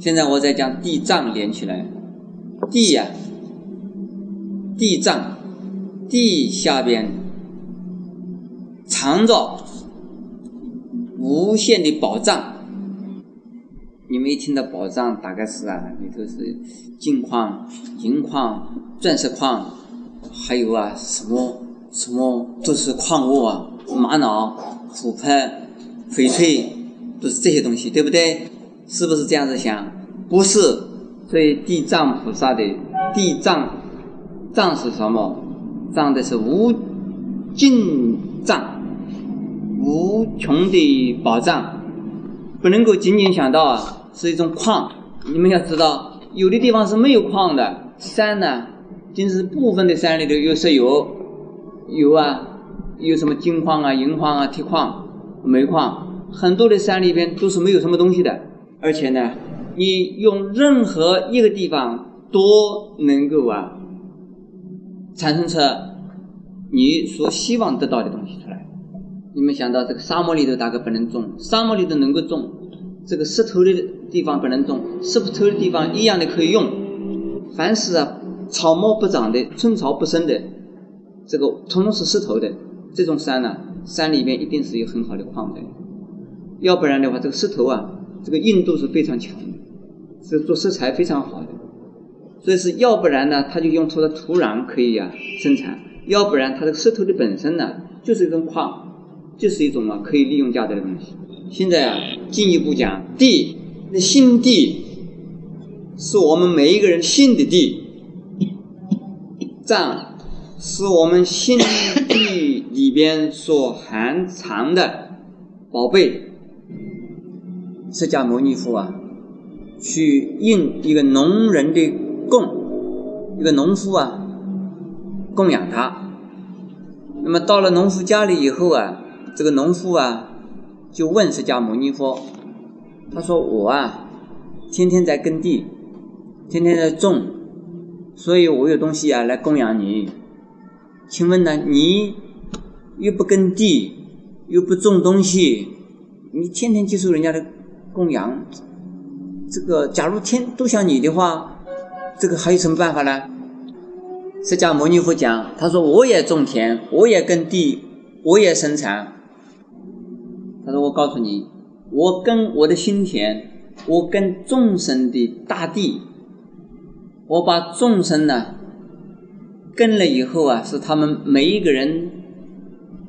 现在我再将地藏连起来，地呀，地藏，地下边藏着无限的宝藏。你们一听到宝藏，大概是啊，里头是金矿、银矿、钻石矿，还有啊什么什么都是矿物啊，玛瑙、琥珀、翡翠，都是这些东西，对不对？是不是这样子想？不是，所以地藏菩萨的地藏藏是什么？藏的是无尽藏，无穷的宝藏，不能够仅仅想到啊是一种矿。你们要知道，有的地方是没有矿的，山呢，仅是部分的山里头有石油，有啊，有什么金矿啊、银矿啊、铁矿、煤矿，很多的山里边都是没有什么东西的。而且呢，你用任何一个地方都能够啊，产生出你所希望得到的东西出来。你们想到这个沙漠里头大概不能种，沙漠里头能够种，这个石头的地方不能种，石头的地方一样的可以用。凡是啊草木不长的、寸草不生的，这个通通是石头的这种山呢，山里面一定是有很好的矿的，要不然的话，这个石头啊。这个硬度是非常强的，是做色彩非常好的，所以是要不然呢，它就用它的土壤可以呀生产；要不然它的石头的本身呢，就是一种矿，就是一种啊可以利用价值的东西。现在啊，进一步讲地，那心地是我们每一个人心的地，藏是我们心地里边所含藏的宝贝。释迦牟尼佛啊，去应一个农人的供，一个农夫啊，供养他。那么到了农夫家里以后啊，这个农夫啊，就问释迦牟尼佛，他说：“我啊，天天在耕地，天天在种，所以我有东西啊来供养你。请问呢，你又不耕地，又不种东西，你天天接受人家的？”供养，这个假如天都像你的话，这个还有什么办法呢？释迦牟尼佛讲，他说我也种田，我也耕地，我也生产。他说我告诉你，我耕我的心田，我耕众生的大地，我把众生呢耕了以后啊，使他们每一个人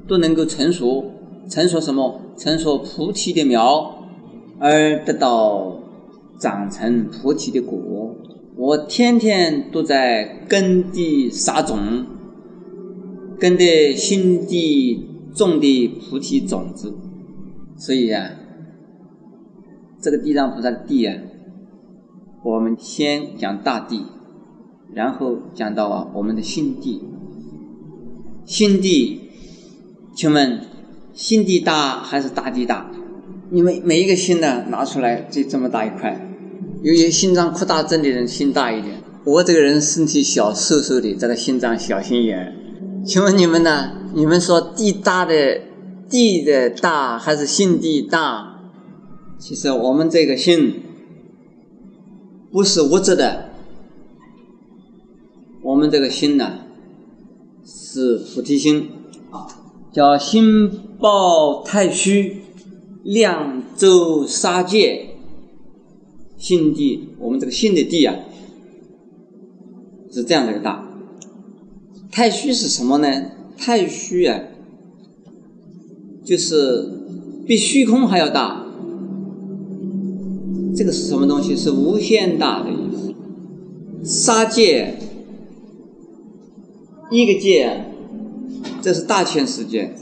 都能够成熟，成熟什么？成熟菩提的苗。而得到长成菩提的果，我天天都在耕地撒种，耕的心地种的菩提种子，所以啊，这个地藏菩萨的地啊，我们先讲大地，然后讲到啊我们的心地，心地，请问心地大还是大地大？你们每一个心呢，拿出来就这么大一块。有些心脏扩大症的人心大一点，我这个人身体小瘦瘦的，这个心脏小心眼。请问你们呢？你们说地大的地的大还是心地大？其实我们这个心不是物质的，我们这个心呢是菩提心啊，叫心抱太虚。量周杀戒，心地，我们这个心的地啊，是这样的一个大。太虚是什么呢？太虚啊，就是比虚空还要大。这个是什么东西？是无限大的意思。杀戒，一个戒，这是大千世界。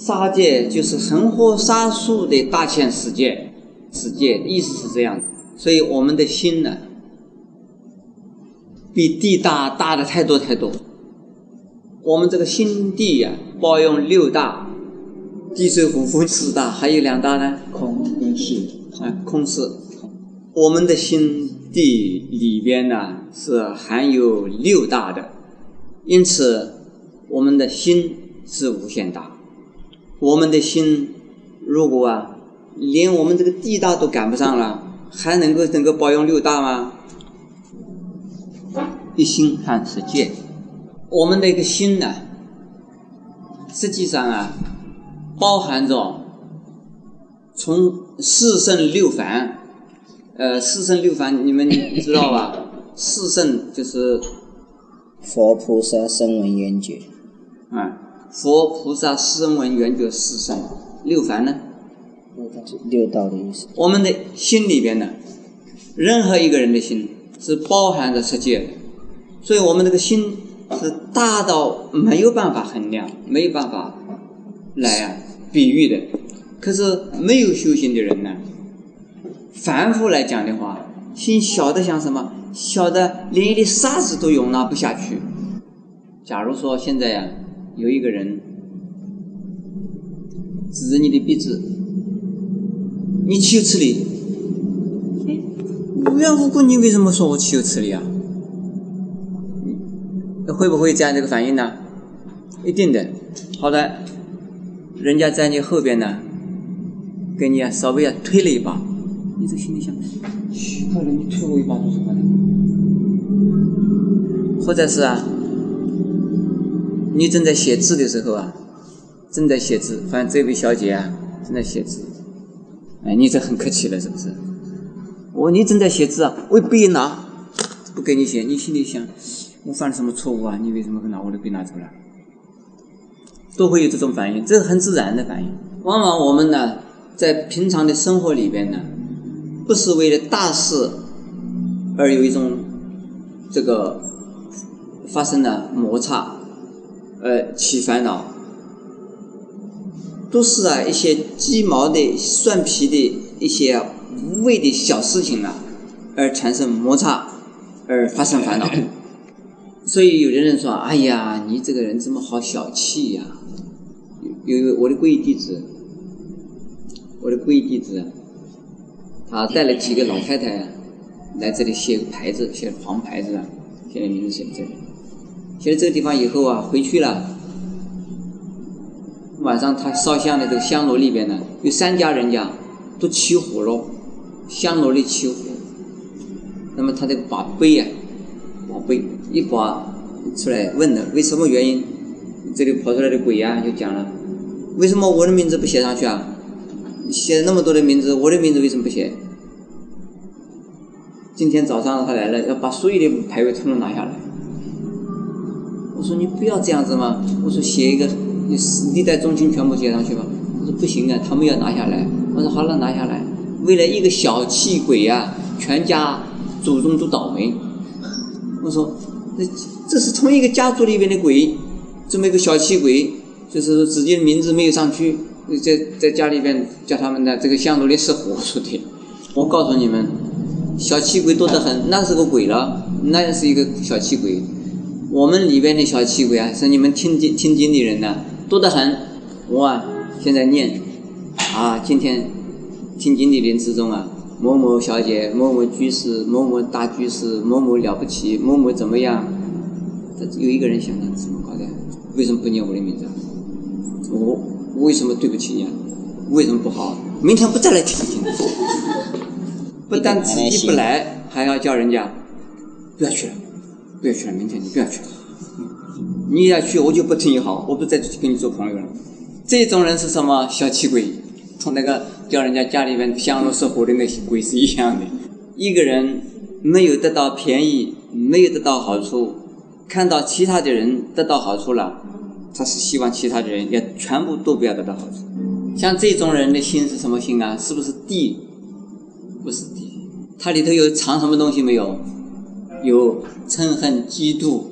杀界就是神火杀术的大千世界，世界意思是这样子，所以我们的心呢，比地大大的太多太多。我们这个心地呀，包容六大，地水火风四大，还有两大呢，空跟识啊，空识。我们的心地里边呢，是含有六大的，因此我们的心是无限大。我们的心，如果啊，连我们这个地大都赶不上了，还能够能够包容六大吗？一心看世界，我们的一个心呢，实际上啊，包含着从四圣六凡，呃，四圣六凡你们知道吧？四圣就是佛菩萨声闻缘觉，佛菩萨声闻缘觉四圣，六凡呢？六道的意思。我们的心里边呢，任何一个人的心是包含着世界的，所以我们这个心是大到没有办法衡量，没有办法来啊比喻的。可是没有修行的人呢，凡夫来讲的话，心小的像什么？小的连一粒沙子都容纳不下去。假如说现在呀，有一个人指着你的鼻子。你岂有此理？无缘无故，你为什么说我岂有此理啊？会不会这样这个反应呢？一定的。好的，人家在你后边呢，给你啊稍微啊推了一把，你这心里想：奇怪了，你推我一把做什么呢？或者是啊，你正在写字的时候啊，正在写字，反正这位小姐啊正在写字。哎，你这很客气了，是不是？我你正在写字啊，我笔一拿，不给你写，你心里想，我犯了什么错误啊？你为什么会拿我的笔拿走了？都会有这种反应，这是很自然的反应。往往我们呢，在平常的生活里边呢，不是为了大事而有一种这个发生了摩擦，呃，起烦恼。都是啊，一些鸡毛的、蒜皮的一些无谓的小事情啊，而产生摩擦，而发生烦恼。所以有的人说：“哎呀，你这个人怎么好小气呀？”有我的皈依弟子，我的皈依弟子，他带了几个老太太来这里写个牌子，写黄牌子啊，写的名字写在这里。写了这个地方以后啊，回去了。晚上他烧香的这个香炉里边呢，有三家人家都起火了，香炉里起火。那么他这个把杯呀，把杯一把出来问了，为什么原因？这里跑出来的鬼呀就讲了，为什么我的名字不写上去啊？写了那么多的名字，我的名字为什么不写？今天早上他来了，要把所有的牌位统统拿下来。我说你不要这样子嘛，我说写一个。你历代宗亲全部写上去吧。他说不行啊，他们要拿下来。我说好了，拿下来。为了一个小气鬼呀，全家祖宗都倒霉。我说，这这是同一个家族里边的鬼，这么一个小气鬼，就是说自己的名字没有上去，在在家里边叫他们的这个香炉里失火说的。我告诉你们，小气鬼多得很，那是个鬼了，那是一个小气鬼。我们里边的小气鬼啊，是你们听经听经的人呢。多得很，我啊现在念，啊今天听经的人之中啊，某某小姐、某某居士、某某大居士、某某了不起、某某怎么样？有一个人想想怎么搞的？为什么不念我的名字？我为什么对不起你？啊？为什么不好？明天不再来听经？不但自己不来，还要叫人家不要去了，不要去了，明天你不要去了。你要去，我就不听你好，我不再跟你做朋友了。这种人是什么？小气鬼，同那个叫人家家里面香炉失火的那些鬼是一样的。一个人没有得到便宜，没有得到好处，看到其他的人得到好处了，他是希望其他的人也全部都不要得到好处。像这种人的心是什么心啊？是不是地？不是地，它里头有藏什么东西没有？有嗔恨、嫉妒。